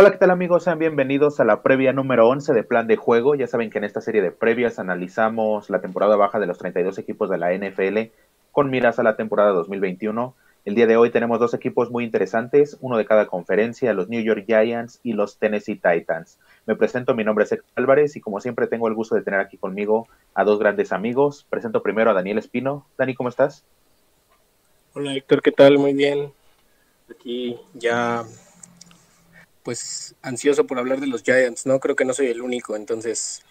Hola, ¿qué tal amigos? Sean bienvenidos a la previa número 11 de Plan de Juego. Ya saben que en esta serie de previas analizamos la temporada baja de los 32 equipos de la NFL con miras a la temporada 2021. El día de hoy tenemos dos equipos muy interesantes, uno de cada conferencia, los New York Giants y los Tennessee Titans. Me presento, mi nombre es Héctor Álvarez y como siempre tengo el gusto de tener aquí conmigo a dos grandes amigos. Presento primero a Daniel Espino. Dani, ¿cómo estás? Hola Héctor, ¿qué tal? Muy bien. Aquí ya pues ansioso por hablar de los Giants, ¿no? Creo que no soy el único, entonces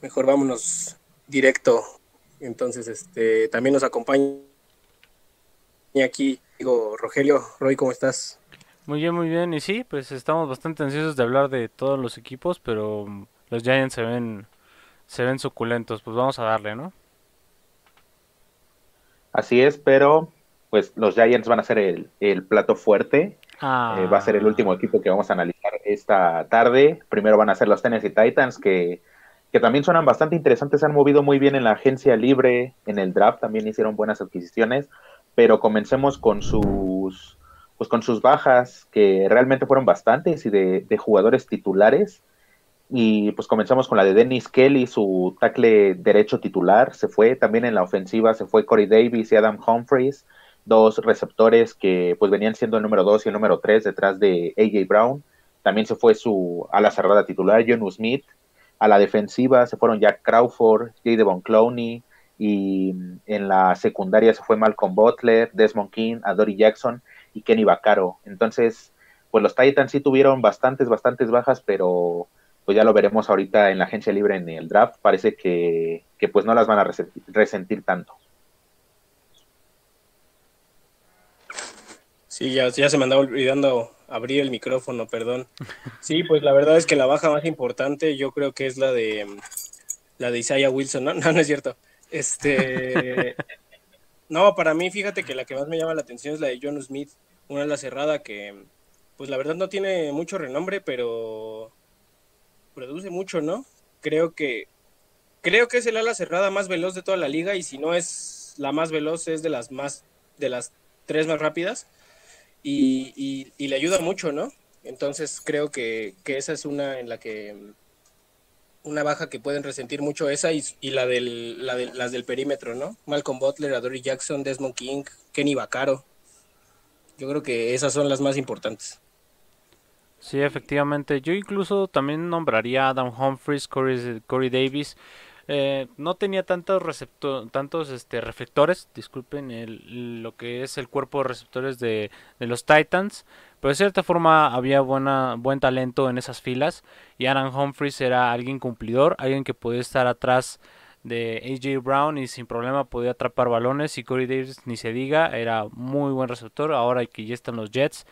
mejor vámonos directo. Entonces, este, también nos acompaña aquí, digo, Rogelio, Roy, ¿cómo estás? Muy bien, muy bien. Y sí, pues estamos bastante ansiosos de hablar de todos los equipos, pero los Giants se ven, se ven suculentos. Pues vamos a darle, ¿no? Así es, pero pues los Giants van a ser el, el plato fuerte eh, va a ser el último equipo que vamos a analizar esta tarde. Primero van a ser los Tennessee Titans, que, que también suenan bastante interesantes. Se han movido muy bien en la agencia libre, en el draft también hicieron buenas adquisiciones. Pero comencemos con sus, pues con sus bajas, que realmente fueron bastantes y de, de jugadores titulares. Y pues comenzamos con la de Dennis Kelly, su tackle derecho titular. Se fue también en la ofensiva, se fue Corey Davis y Adam Humphries dos receptores que pues venían siendo el número 2 y el número 3 detrás de AJ Brown. También se fue su ala cerrada titular, John Smith. A la defensiva se fueron Jack Crawford, J. Devon Clowney y en la secundaria se fue Malcolm Butler, Desmond King, Adori Jackson y Kenny Vaccaro. Entonces, pues los Titans sí tuvieron bastantes, bastantes bajas, pero pues ya lo veremos ahorita en la agencia libre en el draft. Parece que, que pues no las van a resentir tanto. Sí, ya, se me andaba olvidando abrir el micrófono, perdón. Sí, pues la verdad es que la baja más importante yo creo que es la de la de Isaiah Wilson, ¿no? No, no es cierto. Este No, para mí fíjate que la que más me llama la atención es la de John Smith, una ala cerrada que pues la verdad no tiene mucho renombre, pero produce mucho, ¿no? Creo que creo que es el ala cerrada más veloz de toda la liga y si no es la más veloz es de las más de las tres más rápidas y, le ayuda mucho, ¿no? Entonces creo que, esa es una en la que una baja que pueden resentir mucho esa y, la, del, la de, las del perímetro, ¿no? Malcolm Butler, Adoree Jackson, Desmond King, Kenny Vaccaro. Yo creo que esas son las más importantes. Sí, efectivamente. Yo incluso también nombraría a Adam Humphries, Corey, Corey Davis. Eh, no tenía tantos receptor, tantos este, reflectores, disculpen, el, lo que es el cuerpo de receptores de, de, los Titans, pero de cierta forma había buena, buen talento en esas filas y Aaron Humphries era alguien cumplidor, alguien que podía estar atrás de AJ Brown y sin problema podía atrapar balones y Corey Davis ni se diga, era muy buen receptor, ahora que ya están los Jets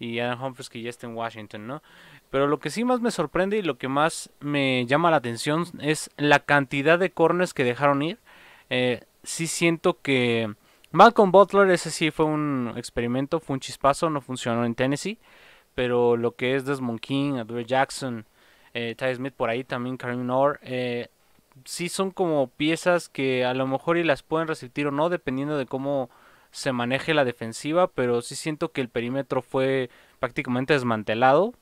y Aaron Humphries que ya está en Washington, ¿no? Pero lo que sí más me sorprende y lo que más me llama la atención es la cantidad de corners que dejaron ir. Eh, sí siento que Malcolm Butler, ese sí fue un experimento, fue un chispazo, no funcionó en Tennessee. Pero lo que es Desmond King, Adore Jackson, eh, Ty Smith por ahí también, Karim Noor, eh, sí son como piezas que a lo mejor y las pueden resistir o no, dependiendo de cómo se maneje la defensiva. Pero sí siento que el perímetro fue prácticamente desmantelado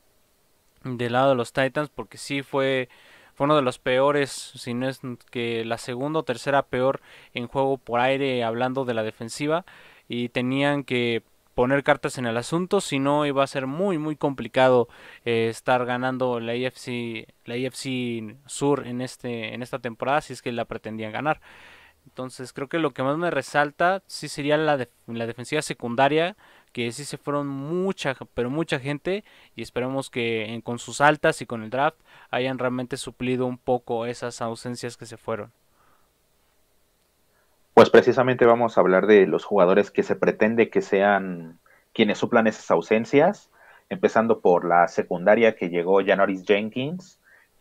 del lado de los Titans porque sí fue, fue uno de los peores, si no es que la segunda o tercera peor en juego por aire hablando de la defensiva y tenían que poner cartas en el asunto, si no iba a ser muy muy complicado eh, estar ganando la AFC la AFC Sur en este en esta temporada si es que la pretendían ganar. Entonces creo que lo que más me resalta sí sería la, la defensiva secundaria que sí se fueron mucha, pero mucha gente y esperemos que con sus altas y con el draft hayan realmente suplido un poco esas ausencias que se fueron. Pues precisamente vamos a hablar de los jugadores que se pretende que sean quienes suplan esas ausencias, empezando por la secundaria que llegó Janoris Jenkins,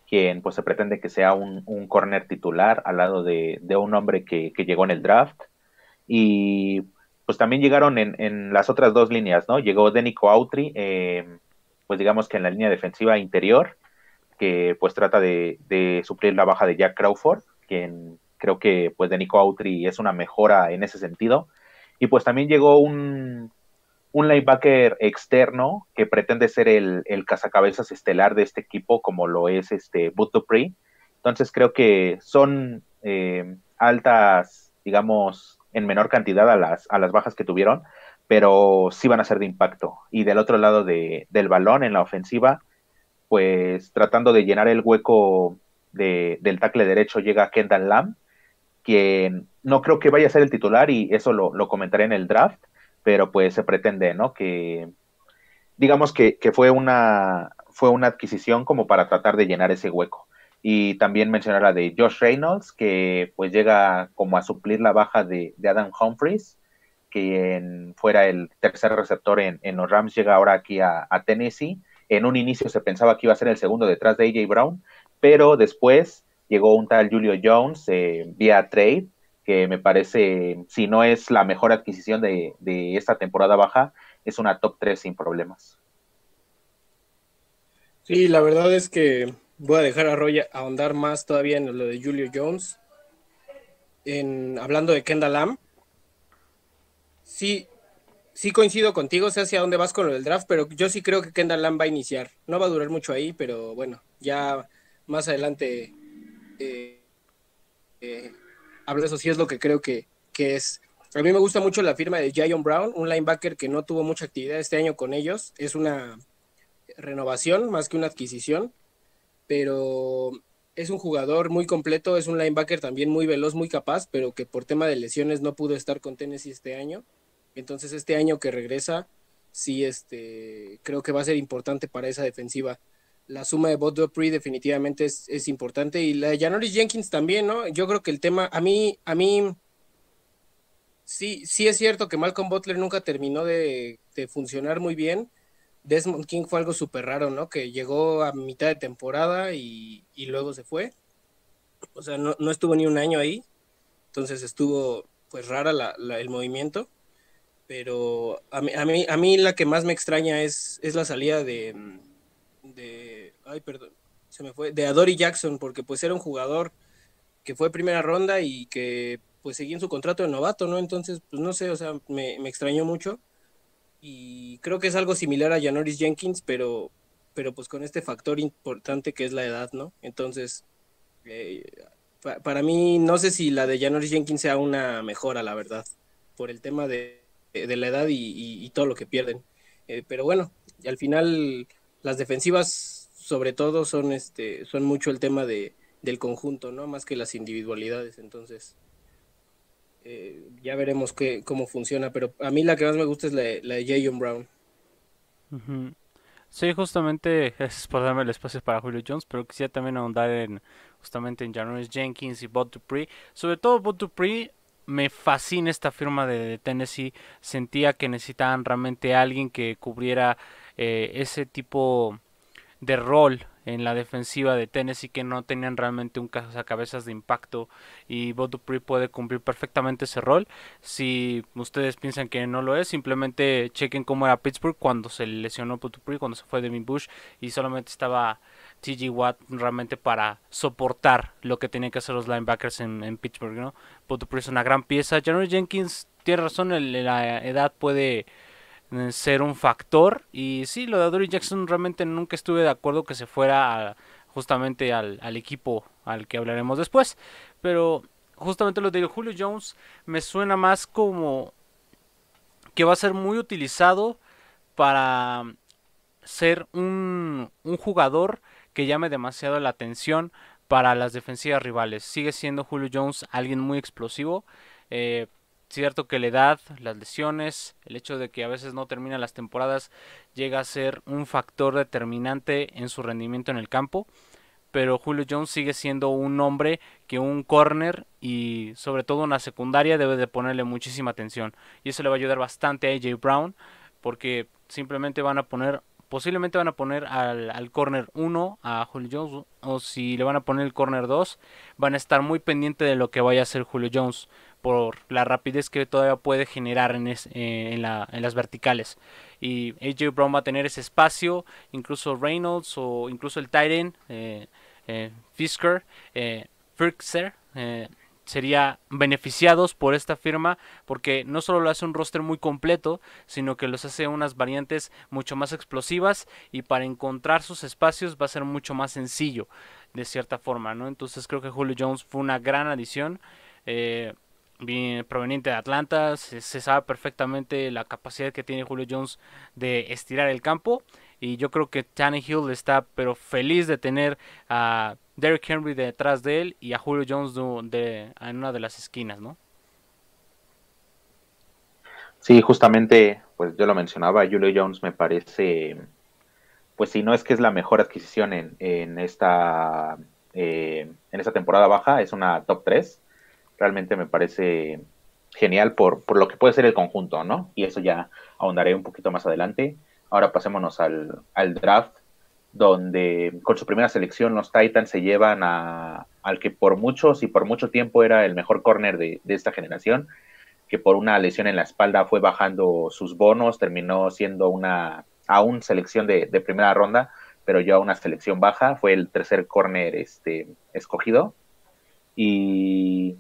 quien pues se pretende que sea un, corner titular al lado de, un hombre que, que, llegó en el draft. Y pues también llegaron en, las otras dos líneas, ¿no? Llegó Denico Autry, eh, pues digamos que en la línea defensiva interior, que pues trata de, suplir la baja de Jack Crawford, quien creo que pues Denico Autry es una mejora en ese sentido. Y pues también llegó un, un linebacker externo que pretende ser el, el cazacabezas estelar de este equipo, como lo es este Boot Entonces creo que son eh, altas, digamos, en menor cantidad a las, a las bajas que tuvieron, pero sí van a ser de impacto. Y del otro lado de, del balón, en la ofensiva, pues tratando de llenar el hueco de, del tackle derecho llega Kendall Lamb, quien no creo que vaya a ser el titular y eso lo, lo comentaré en el draft, pero pues se pretende, ¿no? Que digamos que, que, fue, una, fue una adquisición como para tratar de llenar ese hueco. Y también mencionar la de Josh Reynolds, que pues llega como a suplir la baja de, Adam Humphries, quien fuera el tercer receptor en, los Rams, llega ahora aquí a, a Tennessee. En un inicio se pensaba que iba a ser el segundo detrás de AJ Brown, pero después llegó un tal Julio Jones eh, vía trade, que me parece, si no es la mejor adquisición de, de, esta temporada baja, es una top 3 sin problemas. Sí, la verdad es que voy a dejar a Roy ahondar más todavía en lo de Julio Jones. En, hablando de Kendall Lamb, sí, sí coincido contigo, sé hacia dónde vas con lo del draft, pero yo sí creo que Kendall Lamb va a iniciar. No va a durar mucho ahí, pero bueno, ya más adelante eh, eh, hablo de eso, sí es lo que creo que, que, es. A mí me gusta mucho la firma de Jayon Brown, un linebacker que no tuvo mucha actividad este año con ellos. Es una renovación más que una adquisición, pero es un jugador muy completo, es un linebacker también muy veloz, muy capaz, pero que por tema de lesiones no pudo estar con Tennessee este año. Entonces este año que regresa, sí, este, creo que va a ser importante para esa defensiva la suma de Bob Dupree definitivamente es, importante y la de Janoris Jenkins también, ¿no? Yo creo que el tema, a mí, a mí, sí, sí es cierto que Malcolm Butler nunca terminó de, funcionar muy bien. Desmond King fue algo súper raro, ¿no? Que llegó a mitad de temporada y, luego se fue. O sea, no, estuvo ni un año ahí. Entonces estuvo, pues, rara el movimiento. Pero a mí, a mí, a mí la que más me extraña es, es la salida de de, ay, perdón, se me fue, de Adori Jackson, porque pues era un jugador que fue primera ronda y que pues seguía en su contrato de novato, ¿no? Entonces, pues no sé, o sea, me, extrañó mucho y creo que es algo similar a Janoris Jenkins, pero, pero pues con este factor importante que es la edad, ¿no? Entonces, eh, para mí, no sé si la de Janoris Jenkins sea una mejora, la verdad, por el tema de, la edad y, todo lo que pierden. Eh, pero bueno, al final las defensivas sobre todo son este son mucho el tema de, del conjunto, ¿no? Más que las individualidades, entonces eh, ya veremos qué, cómo funciona, pero a mí la que más me gusta es la, la de Jayon Brown. Sí, justamente es por darme el espacio para Julio Jones, pero quisiera también ahondar en justamente en Janoris Jenkins y Bob Dupree. Sobre todo Bob Dupree, me fascina esta firma de Tennessee. Sentía que necesitaban realmente alguien que cubriera eh, ese tipo de rol en la defensiva de Tennessee que no tenían realmente un cabezas de impacto y Bob Dupree puede cumplir perfectamente ese rol. Si ustedes piensan que no lo es, simplemente chequen cómo era Pittsburgh cuando se lesionó Bob Dupree, cuando se fue Devin Bush y solamente estaba TG Watt realmente para soportar lo que tenían que hacer los linebackers en, Pittsburgh, ¿no? Dupree es una gran pieza. January Jenkins tiene razón, la edad puede ser un factor. Y sí, lo de Adoree Jackson realmente nunca estuve de acuerdo que se fuera justamente al, equipo al que hablaremos después. Pero justamente lo de Julio Jones me suena más como que va a ser muy utilizado para ser un, un jugador que llame demasiado la atención para las defensivas rivales. Sigue siendo Julio Jones alguien muy explosivo. Eh, cierto que la edad, las lesiones, el hecho de que a veces no terminan las temporadas llega a ser un factor determinante en su rendimiento en el campo, pero Julio Jones sigue siendo un hombre que un corner y sobre todo una secundaria debe de ponerle muchísima atención y eso le va a ayudar bastante a AJ Brown porque simplemente van a poner posiblemente van a poner al, al corner 1 a Julio Jones o si le van a poner el corner 2 van a estar muy pendiente de lo que vaya a hacer Julio Jones por la rapidez que todavía puede generar en, eh, en, la, en, las verticales. Y AJ Brown va a tener ese espacio, incluso Reynolds o incluso el Titan, eh, eh, Fisker, eh, sería beneficiados por esta firma porque no solo lo hace un roster muy completo, sino que los hace unas variantes mucho más explosivas y para encontrar sus espacios va a ser mucho más sencillo de cierta forma, ¿no? Entonces creo que Julio Jones fue una gran adición. Eh, proveniente de Atlanta, se, sabe perfectamente la capacidad que tiene Julio Jones de estirar el campo y yo creo que Tannehill está pero feliz de tener a Derrick Henry detrás de él y a Julio Jones de, en una de las esquinas, ¿no? Sí, justamente, pues yo lo mencionaba, Julio Jones me parece, pues si no es que es la mejor adquisición en, en esta eh, en esta temporada baja, es una top 3. Realmente me parece genial por, por lo que puede ser el conjunto, ¿no? Y eso ya ahondaré un poquito más adelante. Ahora pasémonos al, al draft donde con su primera selección los Titans se llevan a, al que por muchos y por mucho tiempo era el mejor corner de, esta generación, que por una lesión en la espalda fue bajando sus bonos, terminó siendo una aún selección de, primera ronda, pero ya una selección baja, fue el tercer corner este, escogido. Y,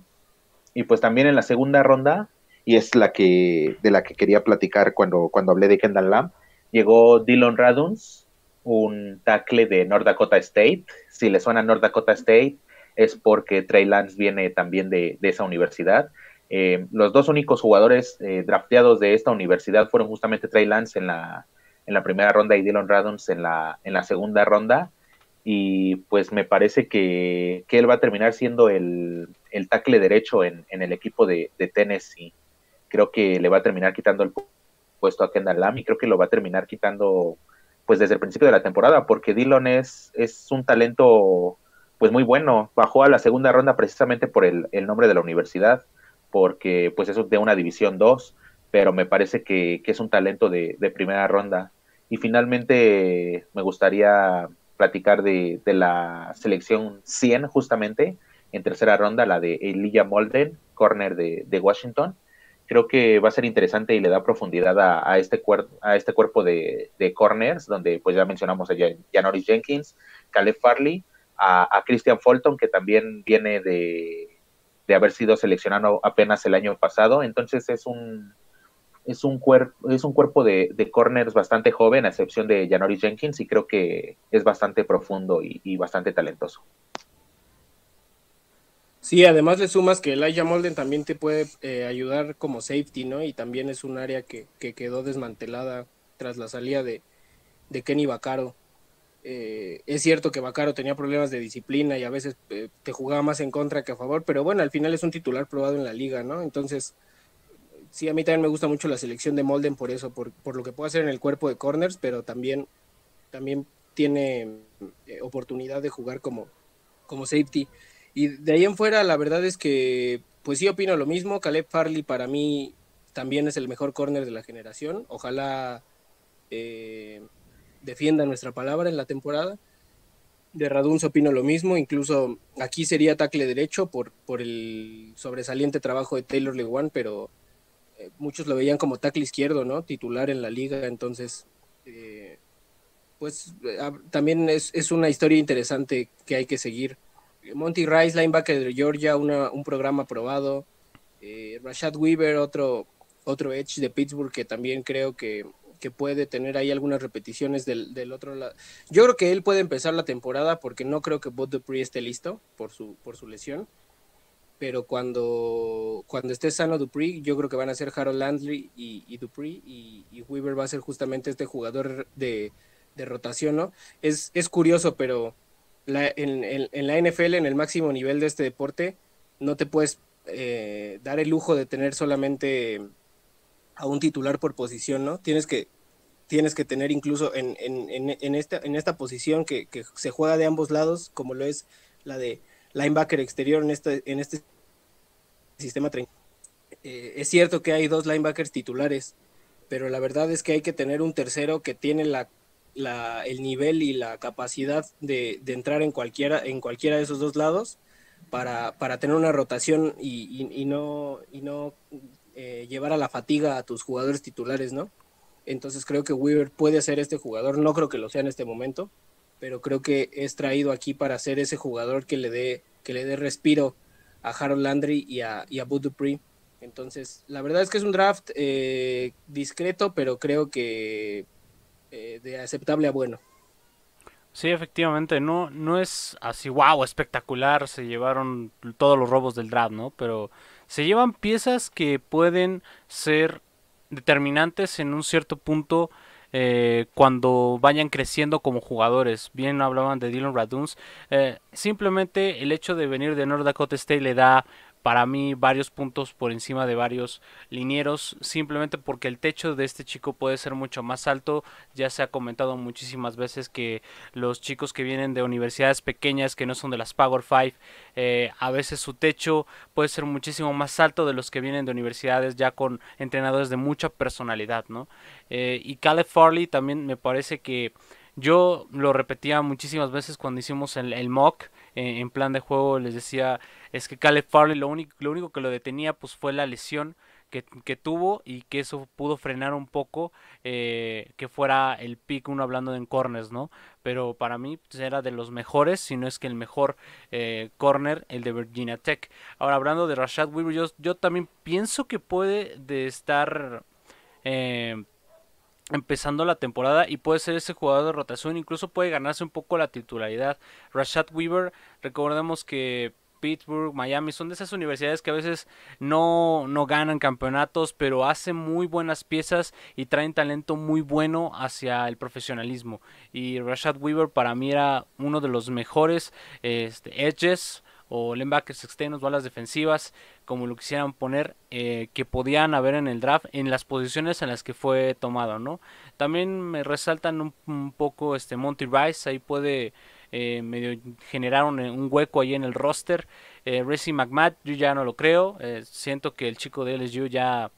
y pues también en la segunda ronda, y es la que de la que quería platicar cuando, cuando hablé de Kendall Lamb, llegó Dylan Raduns, un tackle de North Dakota State. Si le suena North Dakota State, es porque Trey Lance viene también de, esa universidad. Eh, los dos únicos jugadores eh, drafteados de esta universidad fueron justamente Trey Lance en la, en la primera ronda y Dylan Radons en la, en la segunda ronda. Y pues me parece que, él va a terminar siendo el, el tackle derecho en, el equipo de, de, Tennessee. Creo que le va a terminar quitando el puesto a Kendall Lamb y creo que lo va a terminar quitando pues desde el principio de la temporada, porque Dillon es, es un talento pues muy bueno. Bajó a la segunda ronda precisamente por el, nombre de la universidad, porque pues es de una división 2, pero me parece que, es un talento de, primera ronda. Y finalmente me gustaría platicar de, la selección 100 justamente, en tercera ronda, la de Elijah Molden, corner de, Washington creo que va a ser interesante y le da profundidad a, este, a este cuerpo de, corners, donde pues ya mencionamos a Janoris Jenkins, Caleb Farley, a, Christian Fulton, que también viene de, haber sido seleccionado apenas el año pasado. Entonces es un, es un, es un cuerpo de, corners bastante joven, a excepción de Janoris Jenkins, y creo que es bastante profundo y bastante talentoso. Sí, además le sumas que Elijah Molden también te puede eh, ayudar como safety, ¿no? Y también es un área que, quedó desmantelada tras la salida de, Kenny Vaccaro. Eh, es cierto que Vaccaro tenía problemas de disciplina y a veces eh, te jugaba más en contra que a favor, pero bueno, al final es un titular probado en la liga, ¿no? Entonces, sí, a mí también me gusta mucho la selección de Molden por eso, por, por lo que puede hacer en el cuerpo de corners, pero también, también tiene oportunidad de jugar como, como safety. Y de ahí en fuera, la verdad es que, pues sí opino lo mismo. Caleb Farley para mí también es el mejor corner de la generación. Ojalá eh, defienda nuestra palabra en la temporada. De Raduns opino lo mismo, incluso aquí sería tackle derecho por, por el sobresaliente trabajo de Taylor Lewan, pero eh, muchos lo veían como tackle izquierdo, ¿no? Titular en la liga, entonces, eh, pues también es, es, una historia interesante que hay que seguir. Monty Rice, linebacker de Georgia, un programa aprobado. Eh, Rashad Weaver, otro, otro Edge de Pittsburgh que también creo que, puede tener ahí algunas repeticiones del, otro lado. Yo creo que él puede empezar la temporada porque no creo que Bob Dupree esté listo por su, por su lesión. Pero cuando, cuando esté sano Dupree, yo creo que van a ser Harold Landry y, y Dupree y, Weaver va a ser justamente este jugador de, de rotación, ¿no? Es, es curioso, pero en, la NFL, en el máximo nivel de este deporte, no te puedes eh, dar el lujo de tener solamente a un titular por posición, ¿no? Tienes que, tienes que tener incluso en, esta, en esta posición que, se juega de ambos lados, como lo es la de linebacker exterior en este, en este sistema. Eh, es cierto que hay dos linebackers titulares, pero la verdad es que hay que tener un tercero que tiene la el nivel y la capacidad de, entrar en cualquiera, en cualquiera de esos dos lados para, tener una rotación y, no, y no eh, llevar a la fatiga a tus jugadores titulares, ¿no? Entonces creo que Weaver puede ser este jugador, no creo que lo sea en este momento, pero creo que es traído aquí para ser ese jugador que le dé, que le dé respiro a Harold Landry y a, y a Dupree. Entonces, la verdad es que es un draft eh, discreto, pero creo que eh, de aceptable a bueno. Sí, efectivamente, no, no es así, wow, espectacular, se llevaron todos los robos del draft, ¿no? Pero se llevan piezas que pueden ser determinantes en un cierto punto eh, cuando vayan creciendo como jugadores. Bien hablaban de Dylan Raduns. Eh, simplemente el hecho de venir de North Dakota State le da para mí varios puntos por encima de varios linieros, simplemente porque el techo de este chico puede ser mucho más alto. Ya se ha comentado muchísimas veces que los chicos que vienen de universidades pequeñas, que no son de las Power 5, eh, a veces su techo puede ser muchísimo más alto de los que vienen de universidades ya con entrenadores de mucha personalidad, ¿no? Eh, y Caleb Farley también me parece que yo lo repetía muchísimas veces cuando hicimos el, el mock eh, en plan de juego, les decía es que Caleb Farley lo único, lo único que lo detenía pues fue la lesión que, que tuvo y que eso pudo frenar un poco eh, que fuera el pick uno hablando en corners, ¿no? Pero para mí pues, era de los mejores, si no es que el mejor eh, corner, el de Virginia Tech. Ahora hablando de Rashad Weaver, yo, también pienso que puede de estar... Eh, empezando la temporada y puede ser ese jugador de rotación, incluso puede ganarse un poco la titularidad. Rashad Weaver, recordemos que Pittsburgh, Miami, son de esas universidades que a veces no, no ganan campeonatos, pero hacen muy buenas piezas y traen talento muy bueno hacia el profesionalismo. Y Rashad Weaver para mí era uno de los mejores este, edges o linebackers externos, balas defensivas, como lo quisieran poner, eh, que podían haber en el draft en las posiciones en las que fue tomado, ¿no? También me resaltan un, un poco este Monty Rice, ahí puede eh, medio generaron un, hueco ahí en el roster. Eh, Racing McMath, yo ya no lo creo. Eh, siento que el chico de LSU ya,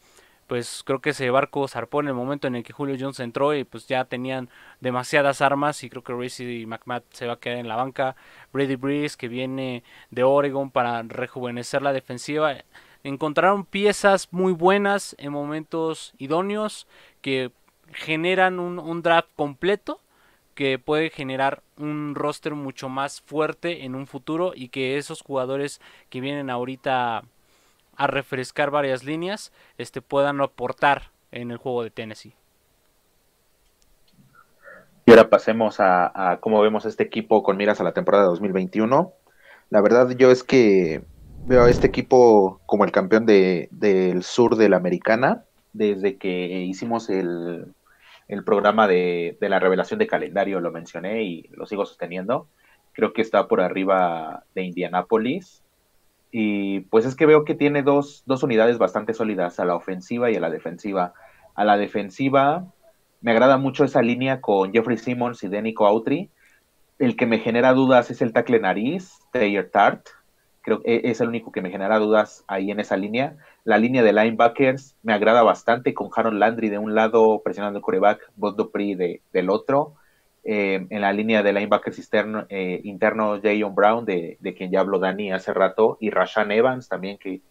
pues creo que ese barco zarpó en el momento en el que Julio Jones entró y pues ya tenían demasiadas armas y creo que Racing McMath se va a quedar en la banca. Brady Breeze que viene de Oregon para rejuvenecer la defensiva. Encontraron piezas muy buenas en momentos idóneos que generan un draft completo que puede generar un roster mucho más fuerte en un futuro y que esos jugadores que vienen ahorita a refrescar varias líneas este, puedan aportar en el juego de Tennessee. Y ahora pasemos a, cómo vemos este equipo con miras a la temporada 2021. La verdad yo es que veo a este equipo como el campeón de, del sur de la americana desde que hicimos el, el programa de, la revelación de calendario lo mencioné y lo sigo sosteniendo. Creo que está por arriba de Indianápolis. Y pues es que veo que tiene dos, dos unidades bastante sólidas, a la ofensiva y a la defensiva. A la defensiva me agrada mucho esa línea con Jeffrey Simmons y Denico Autry. El que me genera dudas es el tackle nariz, Taylor Tart. Creo que es el único que me genera dudas ahí en esa línea. La línea de linebackers me agrada bastante con Harold Landry de un lado presionando el coreback, Bob Dupree de, del otro. Eh, en la línea de linebackers eh, interno Jayon Brown, de, quien ya habló Dani hace rato, y Rashan Evans también, que,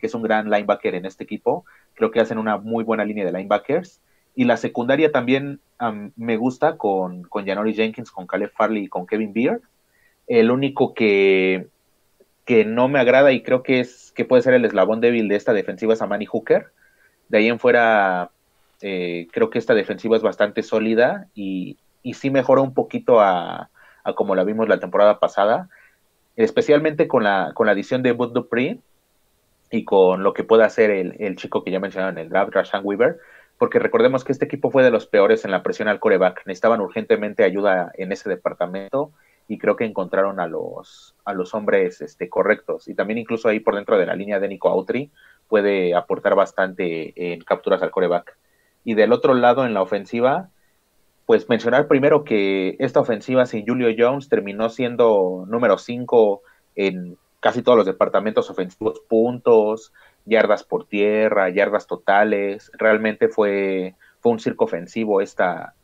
es un gran linebacker en este equipo. Creo que hacen una muy buena línea de linebackers. Y la secundaria también me gusta con, con Janori Jenkins, con Caleb Farley y con Kevin Beard. El único que que no me agrada y creo que es que puede ser el eslabón débil de esta defensiva es a Manny Hooker. De ahí en fuera, eh, creo que esta defensiva es bastante sólida y, y sí mejora un poquito a, como la vimos la temporada pasada, especialmente con la, con la adición de Bud Dupree y con lo que puede hacer el, chico que ya mencionaron en el draft, Rashan Weaver, porque recordemos que este equipo fue de los peores en la presión al coreback. Necesitaban urgentemente ayuda en ese departamento y creo que encontraron a los, a los hombres este, correctos. Y también incluso ahí por dentro de la línea de Nico Autry puede aportar bastante en capturas al coreback. Y del otro lado, en la ofensiva, pues mencionar primero que esta ofensiva sin Julio Jones terminó siendo número 5 en casi todos los departamentos ofensivos, puntos, yardas por tierra, yardas totales. Realmente fue, fue un circo ofensivo esta,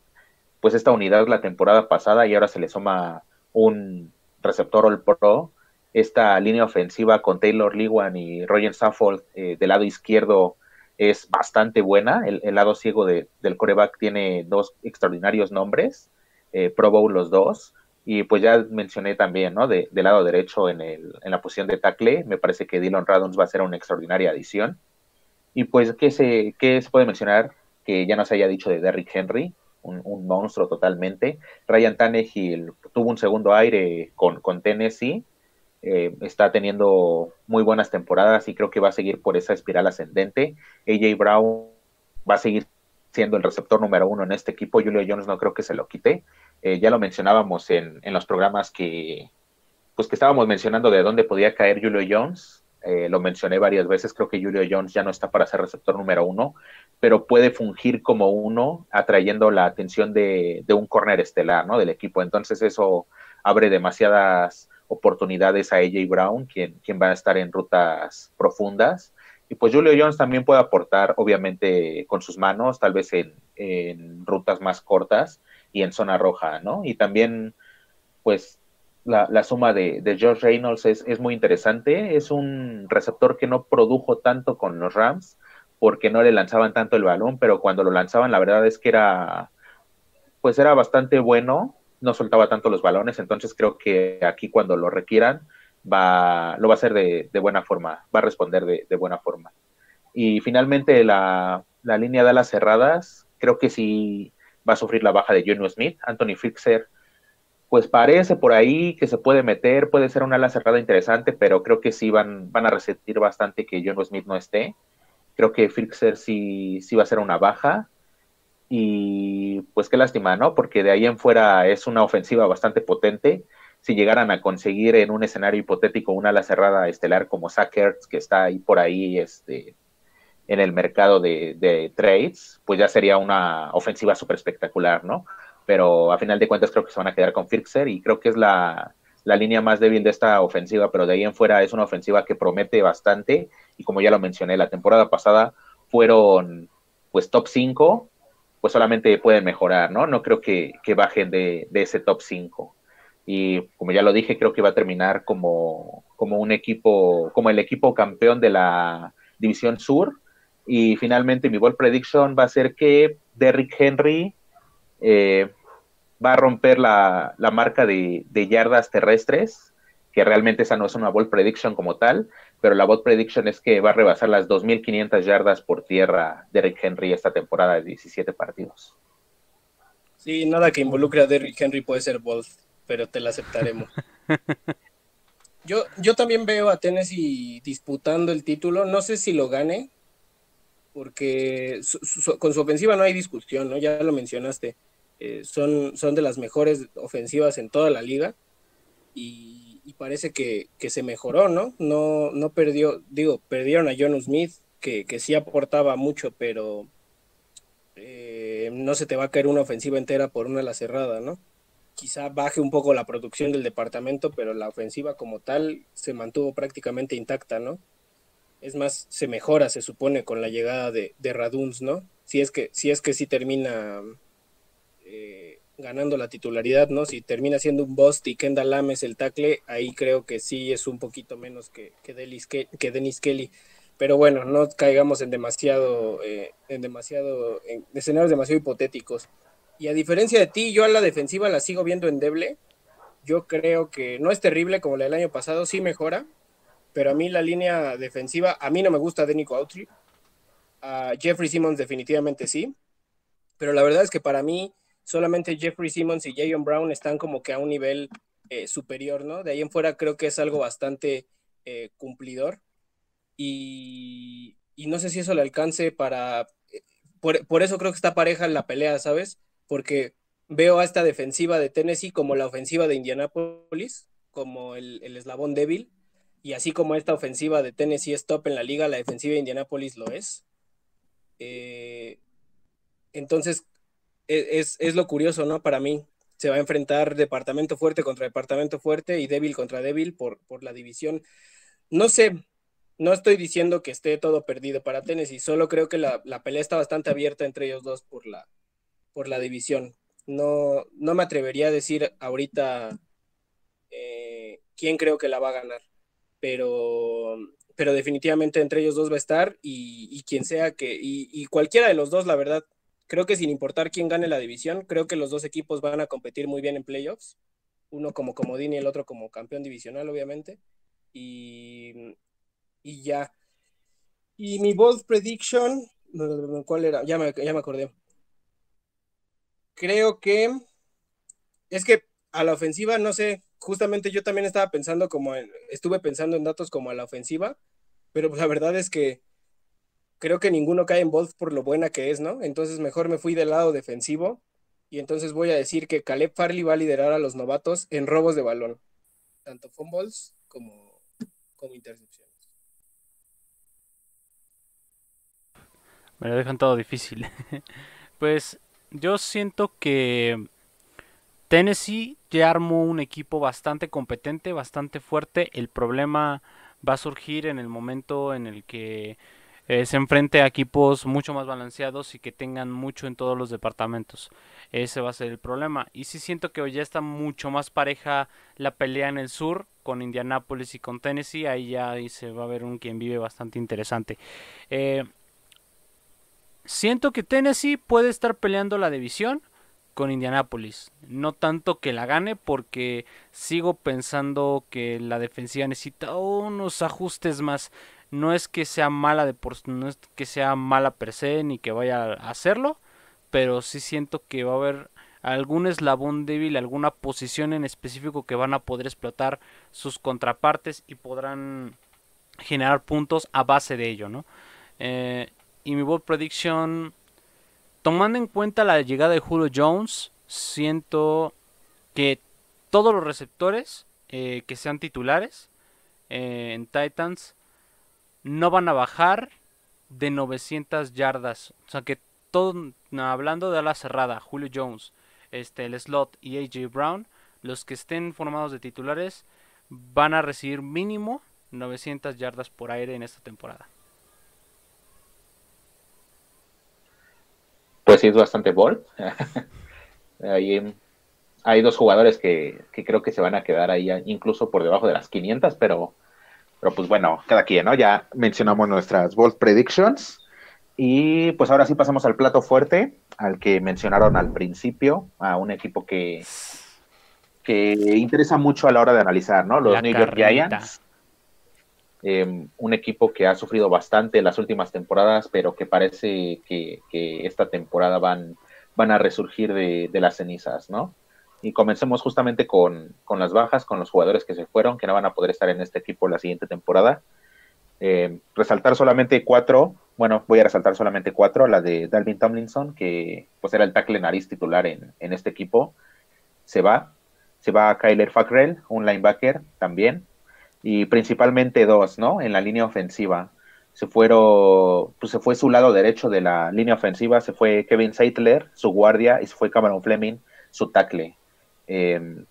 pues esta unidad la temporada pasada y ahora se le suma un receptor All Pro. Esta línea ofensiva con Taylor Lewan y Roger Saffold eh, del lado izquierdo es bastante buena. El, lado ciego del coreback tiene dos extraordinarios nombres, eh, Pro Bowl los dos. Y pues ya mencioné también, ¿no? De, del lado derecho en, el, en la posición de tackle, me parece que Dylan Radons va a ser una extraordinaria adición. Y pues, ¿qué se, qué se puede mencionar que ya no se haya dicho de Derrick Henry? Un, monstruo totalmente. Ryan Tannehill tuvo un segundo aire con, con Tennessee. Eh, está teniendo muy buenas temporadas y creo que va a seguir por esa espiral ascendente. AJ Brown va a seguir siendo el receptor número uno en este equipo. Julio Jones no creo que se lo quite. Eh, ya lo mencionábamos en, en, los programas que, pues que estábamos mencionando de dónde podía caer Julio Jones. Eh, lo mencioné varias veces, creo que Julio Jones ya no está para ser receptor número uno, pero puede fungir como uno, atrayendo la atención de, de un corner estelar, ¿no? Del equipo. Entonces eso abre demasiadas oportunidades a AJ Brown, quien, quien va a estar en rutas profundas. Y pues Julio Jones también puede aportar, obviamente, con sus manos, tal vez en, en rutas más cortas y en zona roja, ¿no? Y también, pues, la, suma de, de George Reynolds es, es, muy interesante. Es un receptor que no produjo tanto con los Rams porque no le lanzaban tanto el balón, pero cuando lo lanzaban, la verdad es que era, pues era bastante bueno, no soltaba tanto los balones, entonces creo que aquí cuando lo requieran, va, lo va a hacer de, buena forma, va a responder de, buena forma. Y finalmente la, la, línea de alas cerradas, creo que sí va a sufrir la baja de Juno Smith, Anthony Fixer pues parece por ahí que se puede meter, puede ser una ala cerrada interesante, pero creo que sí van, van a resentir bastante que John Smith no esté. Creo que Fixer sí, sí va a ser una baja. Y pues qué lástima, ¿no? Porque de ahí en fuera es una ofensiva bastante potente. Si llegaran a conseguir en un escenario hipotético una ala cerrada estelar como Sackers, que está ahí por ahí este, en el mercado de, de trades, pues ya sería una ofensiva súper espectacular, ¿no? pero a final de cuentas creo que se van a quedar con Firxer y creo que es la, línea más débil de esta ofensiva, pero de ahí en fuera es una ofensiva que promete bastante y como ya lo mencioné, la temporada pasada fueron pues top 5, pues solamente pueden mejorar, ¿no? No creo que, bajen de, ese top 5. Y como ya lo dije, creo que va a terminar como, como un equipo, como el equipo campeón de la División Sur. Y finalmente mi ball prediction va a ser que Derrick Henry eh, va a romper la, marca de, yardas terrestres, que realmente esa no es una ball prediction como tal, pero la ball prediction es que va a rebasar las 2.500 yardas por tierra Derrick Henry esta temporada de 17 partidos. Sí, nada que involucre a Derrick Henry puede ser bold, pero te la aceptaremos. yo, yo también veo a Tennessee disputando el título, no sé si lo gane, porque con su ofensiva no hay discusión, ¿no? Ya lo mencionaste eh, son, son de las mejores ofensivas en toda la liga y, parece que, se mejoró, ¿no? ¿no? No perdió, digo, perdieron a John Smith, que, que sí aportaba mucho, pero eh, no se te va a caer una ofensiva entera por una la cerrada, ¿no? Quizá baje un poco la producción del departamento, pero la ofensiva como tal se mantuvo prácticamente intacta, ¿no? Es más, se mejora, se supone, con la llegada de, de Raduns, ¿no? Si es que, si es que sí termina eh, ganando la titularidad, ¿no? Si termina siendo un bust y Kendall Lames el tackle, ahí creo que sí es un poquito menos que, que, Dennis Kelly. Pero bueno, no caigamos en demasiado, eh, en demasiado, en escenarios demasiado hipotéticos. Y a diferencia de ti, yo a la defensiva la sigo viendo endeble. Yo creo que no es terrible como la del año pasado, sí mejora, pero a mí la línea defensiva, a mí no me gusta Denico Autry. A Jeffrey Simmons definitivamente sí, pero la verdad es que para mí solamente Jeffrey Simmons y Jayon Brown están como que a un nivel eh, superior, ¿no? De ahí en fuera creo que es algo bastante eh, cumplidor y, no sé si eso le alcance para... Eh, por, eso creo que está pareja en la pelea, ¿sabes? Porque veo a esta defensiva de Tennessee como la ofensiva de Indianapolis, como el, el eslabón débil, y así como esta ofensiva de Tennessee es top en la liga, la defensiva de Indianapolis lo es. entonces, es, lo curioso, ¿no? Para mí, se va a enfrentar departamento fuerte contra departamento fuerte y débil contra débil por, por la división. No sé, no estoy diciendo que esté todo perdido para Tennessee, solo creo que la, pelea está bastante abierta entre ellos dos por la, por la división. No, no me atrevería a decir ahorita eh, quién creo que la va a ganar, pero, pero definitivamente entre ellos dos va a estar y, quien sea que, y cualquiera de los dos, la verdad, Creo que sin importar quién gane la división, creo que los dos equipos van a competir muy bien en playoffs. uno como comodín y el otro como campeón divisional, obviamente. Y, y ya. Y mi bold prediction, ¿cuál era? Ya me, acordé. Creo que es que a la ofensiva, no sé, justamente yo también estaba pensando como estuve pensando en datos como a la ofensiva, pero la verdad es que creo que ninguno cae en bold por lo buena que es, ¿no? Entonces mejor me fui del lado defensivo y entonces voy a decir que Caleb Farley va a liderar a los novatos en robos de balón, tanto fumbles como, como intercepciones. Me lo dejan todo difícil. pues yo siento que Tennessee ya armó un equipo bastante competente, bastante fuerte. El problema va a surgir en el momento en el que eh, se enfrente a equipos mucho más balanceados y que tengan mucho en todos los departamentos. Ese va a ser el problema. Y sí siento que hoy ya está mucho más pareja la pelea en el sur con Indianapolis y con Tennessee. Ahí ya se va a ver un quien vive bastante interesante. Eh, siento que Tennessee puede estar peleando la división con Indianapolis. No tanto que la gane porque sigo pensando que la defensiva necesita unos ajustes más. No es que sea mala de por, no es que sea mala per se ni que vaya a hacerlo, pero sí siento que va a haber algún eslabón débil, alguna posición en específico que van a poder explotar sus contrapartes y podrán generar puntos a base de ello, ¿no? Eh, y mi bold prediction, tomando en cuenta la llegada de Julio Jones, siento que todos los receptores eh, que sean titulares eh, en Titans no van a bajar de 900 yardas. O sea que todo, hablando de la cerrada, Julio Jones, este, el slot y AJ Brown, los que estén formados de titulares van a recibir mínimo 900 yardas por aire en esta temporada. Pues sí, es bastante hay, hay dos jugadores que, que, creo que se van a quedar ahí incluso por debajo de las 500, pero, pero pues bueno, cada quien, ¿no? Ya mencionamos nuestras bold predictions. Y pues ahora sí pasamos al plato fuerte, al que mencionaron al principio, a un equipo que, que interesa mucho a la hora de analizar, ¿no? Los New York Giants. Em, un equipo que ha sufrido bastante en las últimas temporadas, pero que parece que, esta temporada van, van a resurgir de, las cenizas, ¿no? Y comencemos justamente con, con, las bajas, con los jugadores que se fueron, que no van a poder estar en este equipo la siguiente temporada. Em, resaltar solamente cuatro bueno, voy a resaltar solamente cuatro, la de Dalvin Tomlinson, que pues era el tackle nariz titular en, este equipo, se va, se va Kyler Fackrell, un linebacker también, y principalmente dos, ¿no? En la línea ofensiva. Se fueron, pues se fue su lado derecho de la línea ofensiva, se fue Kevin Seitler, su guardia, y se fue Cameron Fleming, su tackle. Em,